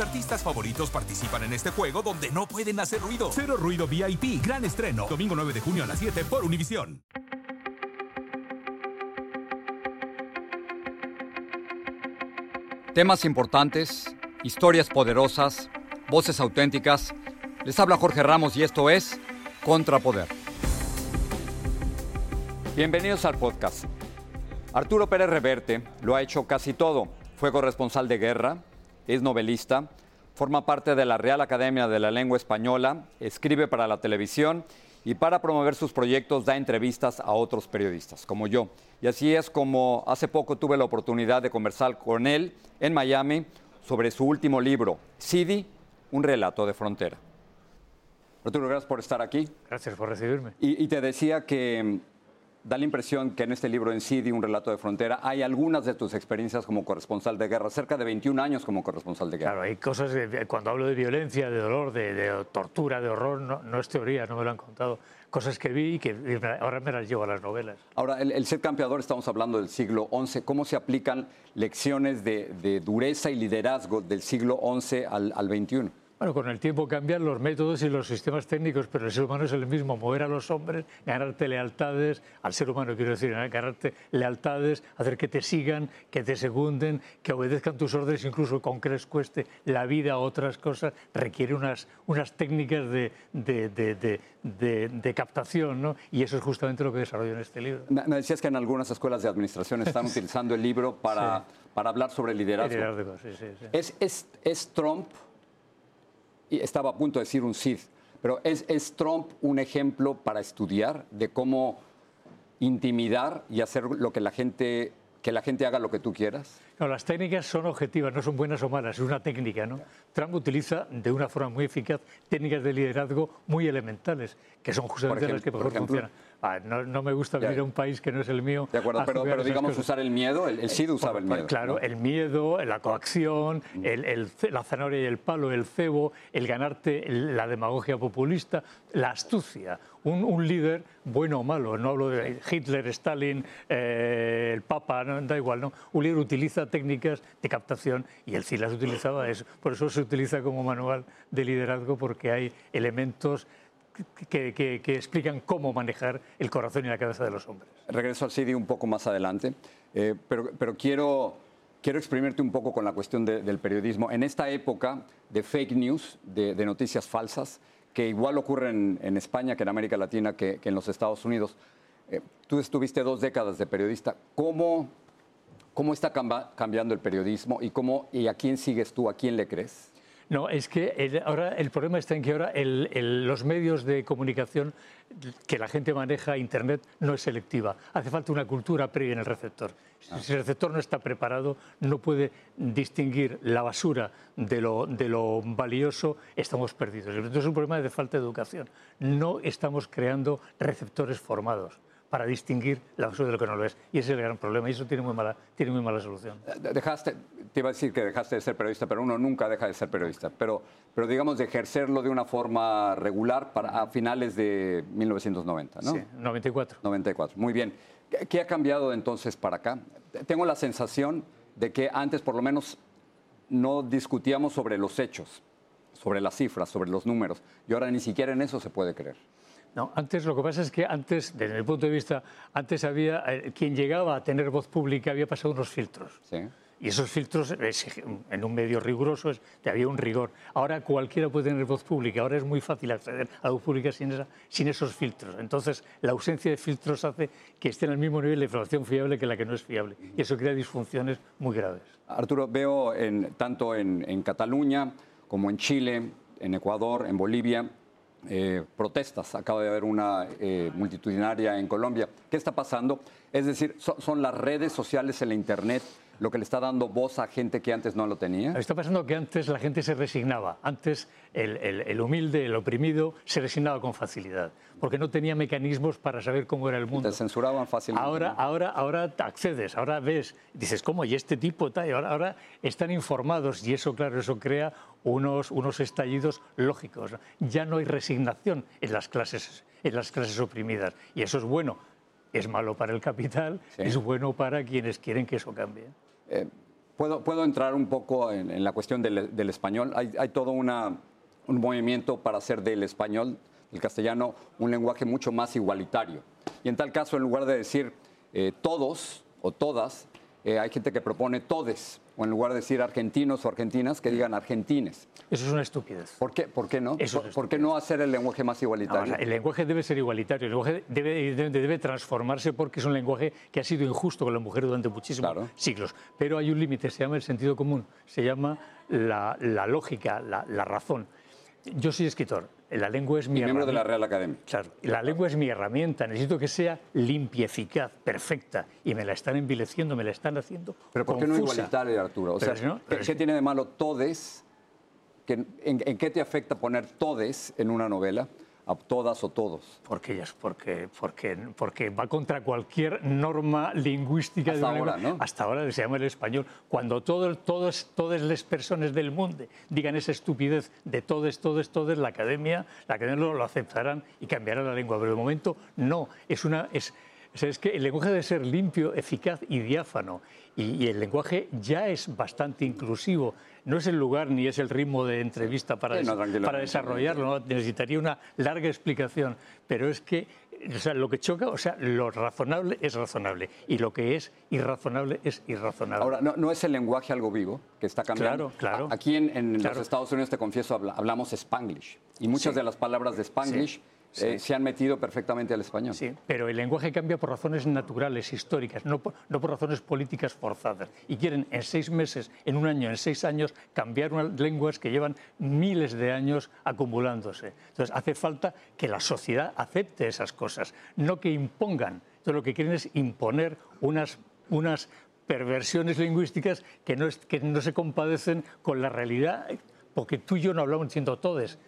Artistas favoritos participan en este juego donde no pueden hacer ruido. Cero Ruido VIP, gran estreno. Domingo 9 de junio a las 7 por Univisión. Temas importantes, historias poderosas, voces auténticas. Les habla Jorge Ramos y esto es Contrapoder. Bienvenidos al podcast. Arturo Pérez Reverte lo ha hecho casi todo. Fue corresponsal de guerra, es novelista, forma parte de la Real Academia de la Lengua Española, escribe para la televisión y para promover sus proyectos da entrevistas a otros periodistas, como yo. Y así es como hace poco tuve la oportunidad de conversar con él en Miami sobre su último libro, Sidi, un relato de frontera. Arturo, gracias por estar aquí. Gracias por recibirme. Y, y te decía que da la impresión que en este libro en Sidi, un relato de frontera, hay algunas de tus experiencias como corresponsal de guerra, cerca de 21 años como corresponsal de guerra. Claro, hay cosas, de- cuando hablo de violencia, de dolor, de, de tortura, de horror, no, no es teoría, no me lo han contado. Cosas que vi y que ahora me las llevo a las novelas. Ahora, el, el ser campeador, estamos hablando del siglo XI, ¿cómo se aplican lecciones de, de dureza y liderazgo del siglo XI al, al XXI? Bueno, con el tiempo cambian los métodos y los sistemas técnicos, pero el ser humano es el mismo, mover a los hombres, ganarte lealtades, al ser humano quiero decir, ¿eh? ganarte lealtades, hacer que te sigan, que te secunden, que obedezcan tus órdenes, incluso con que les cueste la vida o otras cosas, requiere unas, unas técnicas de, de, de- de- captación, ¿no? Y eso es justamente lo que desarrollo en este libro. Me, me decías que en algunas escuelas de administración están utilizando el libro para, para hablar sobre liderazgo. Liderazgo, sí, sí, sí. ¿Es, es, es Trump, estaba a punto de decir un Cid, pero ¿es, ¿es Trump un ejemplo para estudiar de cómo intimidar y hacer lo que la gente, que la gente haga lo que tú quieras? No, las técnicas son objetivas, no son buenas o malas, es una técnica. ¿no? Trump utiliza de una forma muy eficaz técnicas de liderazgo muy elementales, que son justamente las que mejor funcionan. Ah, no, no me gusta vivir en un país que no es el mío. De acuerdo, a pero, digamos cosas. usar el miedo, el, el usaba el miedo. Claro, ¿no? el miedo, la coacción, el, el ce- la zanahoria y el palo, el cebo, el ganarte la demagogia populista, la astucia. Un, líder, bueno o malo, no hablo de Hitler, Stalin, eh, el Papa, no, da igual, ¿no? Un líder utiliza técnicas de captación y el CID las utilizaba. eso. Por eso se utiliza como manual de liderazgo porque hay elementos que, explican cómo manejar el corazón y la cabeza de los hombres. Regreso al CD un poco más adelante, eh, pero, pero quiero, quiero exprimirte un poco con la cuestión de- del periodismo. En esta época de fake news, de noticias falsas, que igual ocurren en España que en América Latina, que, en los Estados Unidos, eh, tú estuviste dos décadas de periodista. ¿Cómo, cómo está cambiando el periodismo y, cómo, y a quién sigues tú, a quién le crees? No, es que el- ahora el problema está en que ahora el- el- los medios de comunicación que la gente maneja, Internet, no es selectiva. Hace falta una cultura previa en el receptor. Si- Si el receptor no está preparado, no puede distinguir la basura de lo, de lo valioso, estamos perdidos. Entonces es un problema de falta de educación. No estamos creando receptores formados. Para distinguir la basura de lo que no lo es. Y ese es el gran problema y eso tiene muy mala, tiene muy mala solución. Eh, dejaste, te iba a decir que dejaste de ser periodista, pero uno nunca deja de ser periodista. Pero, pero digamos de ejercerlo de una forma regular para, a finales de 1990, ¿no? Sí, 94. 94, muy bien. ¿Qué ha cambiado entonces para acá? Tengo la sensación de que antes por lo menos no discutíamos sobre los hechos, sobre las cifras, sobre los números, y ahora ni siquiera en eso se puede creer. No, antes lo que pasa es que antes, desde mi punto de vista, antes había, eh, quien llegaba a tener voz pública había pasado unos filtros. Sí. Y esos filtros, en un medio riguroso, había un rigor. Ahora cualquiera puede tener voz pública, ahora es muy fácil acceder a voz pública sin, sin esos filtros. Entonces, la ausencia de filtros hace que esté en el mismo nivel de información fiable que la que no es fiable. Y eso crea disfunciones muy graves. Arturo, veo en, tanto en Cataluña como en Chile, en Ecuador, en Bolivia, eh, protestas. Acaba de haber una eh, multitudinaria en Colombia. ¿Qué está pasando? Es decir, son las redes sociales, el Internet, lo que le está dando voz a gente que antes no lo tenía? Está pasando que antes la gente se resignaba. Antes el, humilde, el oprimido, se resignaba con facilidad, porque no tenía mecanismos para saber cómo era el mundo. Te censuraban fácilmente. Ahora, ahora, ahora accedes, ahora ves, dices, ¿cómo? Y este tipo, tal, ahora, ahora están informados y eso, claro, eso crea unos, unos estallidos lógicos. Ya no hay resignación en las clases, en las clases oprimidas y eso es bueno. Es malo para el capital, es bueno para quienes quieren que eso cambie. Eh, puedo, puedo entrar un poco en, la cuestión del, español. Hay, todo una, un movimiento para hacer del español, el castellano, un lenguaje mucho más igualitario. Y en tal caso, en lugar de decir eh, todos o todas, eh, hay gente que propone todes, o en lugar de decir argentinos o argentinas, que digan argentines. Eso es una estupidez. ¿Por qué, ¿Por qué no? ¿Por, qué no hacer el lenguaje más igualitario? el lenguaje debe ser igualitario, el lenguaje debe, debe, transformarse porque es un lenguaje que ha sido injusto con la mujer durante muchísimos siglos. Pero hay un límite, se llama el sentido común, se llama la, lógica, la, la razón. Yo soy escritor, la lengua es mi herramienta. miembro de la Real Academia. Claro, la lengua es mi herramienta. Necesito que sea limpia, eficaz, perfecta. Y me la están envileciendo, me la están haciendo. Pero ¿por qué no igualitaria, Arturo? O sea, ¿qué, tiene de malo todes? en, ¿En qué te afecta poner todes en una novela? A todas o todos. Porque, porque, porque, porque va contra cualquier norma lingüística Hasta de ahora, ¿no? Hasta ahora se llama el español. Cuando todo, todos, todas las personas del mundo digan esa estupidez de todos, todos, todos, la academia, la academia lo, aceptarán y cambiará la lengua. Pero de momento no. Es una, es, es que el lenguaje debe ser limpio, eficaz y diáfano. Y, el lenguaje ya es bastante inclusivo. No es el lugar ni es el ritmo de entrevista para, para desarrollarlo. Necesitaría una larga explicación. Pero es que o sea, lo que choca, o sea, lo razonable es razonable y lo que es irrazonable es irrazonable. Ahora, ¿no, es el lenguaje algo vivo que está cambiando? Claro, claro. Aquí en, los Estados Unidos, te confieso, hablamos Spanglish y muchas de las palabras de Spanglish eh, se han metido perfectamente al español. Sí, pero el lenguaje cambia por razones naturales, históricas, no por, no por, razones políticas forzadas. Y quieren en seis meses, en un año, en seis años, cambiar unas lenguas que llevan miles de años acumulándose. Entonces, hace falta que la sociedad acepte esas cosas, no que impongan. Entonces, lo que quieren es imponer unas, unas perversiones lingüísticas que no, que no se compadecen con la realidad, porque tú y yo no hablamos diciendo todes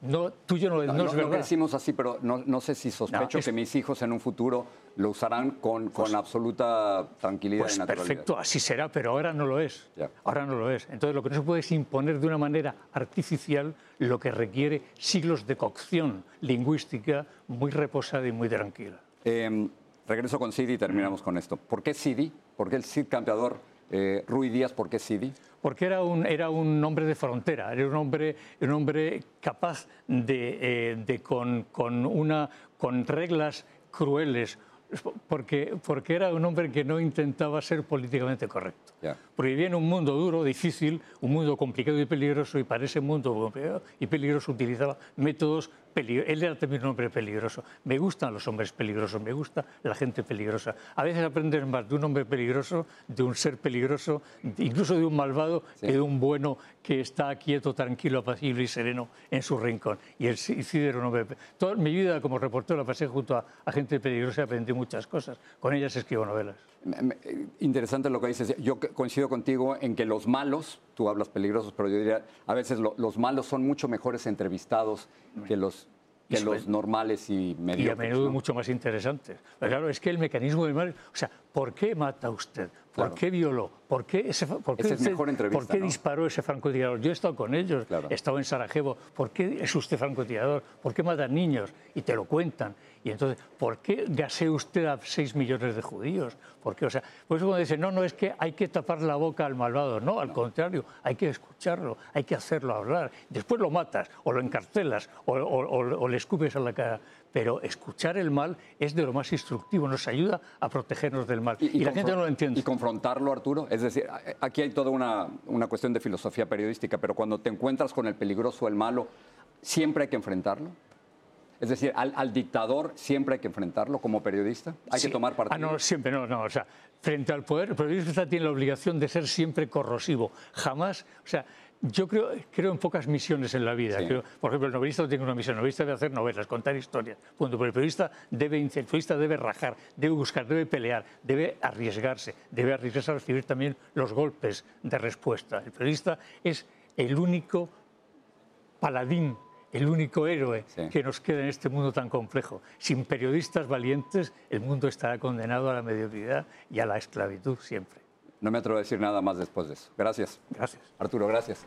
no, tuyo no, no, es verdad. No crecimos así, pero no, sé si sospecho que mis hijos en un futuro lo usarán con, con pues absoluta tranquilidad pues y naturalidad. Perfecto, así será, pero ahora no lo es. Ahora no lo es. Entonces lo que no se puede es imponer de una manera artificial lo que requiere siglos de cocción lingüística muy reposada y muy tranquila. Em, regreso con Sidi y terminamos con esto. ¿Por qué Sidi? ¿Por qué el Cid campeador eh, Rui Díaz, ¿por qué Sidi? Porque era un, era un hombre de frontera, era un hombre, un hombre capaz de, eh, de con, con, una, con reglas crueles, porque, porque era un hombre que no intentaba ser políticamente correcto. Porque vivía en un mundo duro, difícil, un mundo complicado y peligroso, y para ese mundo complicado y peligroso utilizaba métodos él era también un hombre peligroso. Me gustan los hombres peligrosos, me gusta la gente peligrosa. A veces aprendes más de un hombre peligroso, de un ser peligroso, incluso de un malvado, que de un bueno que está quieto, tranquilo, apacible y sereno en su rincón. Y el Cid era un hombre. Toda mi vida como reportero la pasé junto a, a gente peligrosa y aprendí muchas cosas. Con ellas escribo novelas. Interesante lo que dices. Yo coincido contigo en que los malos, tú hablas peligrosos, pero yo diría, a veces los malos son mucho mejores entrevistados que los que los normales y mediocres. Y a menudo mucho más interesantes. Pero claro, es que el mecanismo del mal, o sea, ¿por qué mata usted? ¿Por qué violó? ¿Por qué, ese, por qué, es mejor ¿por qué disparó ese francotirador? Yo he estado con ellos, he estado en Sarajevo. ¿Por qué es usted francotirador? ¿Por qué mata niños? Y te lo cuentan. Y entonces, ¿por qué gasea usted a 6 millones de judíos? ¿Por qué? O sea, por eso cuando dicen, no, no, es que hay que tapar la boca al malvado. No, al contrario, hay que escucharlo, hay que hacerlo hablar. Después lo matas, o lo encarcelas, o, o le escupes a la cara pero escuchar el mal es de lo más instructivo, nos ayuda a protegernos del mal. Y, la gente no lo entiende. Y confrontarlo, Arturo. Es decir, aquí hay toda una, una cuestión de filosofía periodística, pero cuando te encuentras con el peligroso, el malo, siempre hay que enfrentarlo. Es decir, al, dictador siempre hay que enfrentarlo como periodista. Hay que tomar partido. Ah, no, siempre no, no. O sea, frente al poder, el periodista tiene la obligación de ser siempre corrosivo. Jamás, o sea, yo creo, creo en pocas misiones en la vida. por ejemplo, el novelista tiene una misión. El novelista debe hacer novelas, contar historias. Pero el periodista debe, el periodista debe rajar, debe buscar, debe pelear, debe arriesgarse, debe arriesgarse a recibir también los golpes de respuesta. El periodista es el único paladín el único héroe que nos queda en este mundo tan complejo. Sin periodistas valientes, el mundo estará condenado a la mediocridad y a la esclavitud siempre. No me atrevo a decir nada más después de eso. Gracias. Gracias. Arturo, gracias.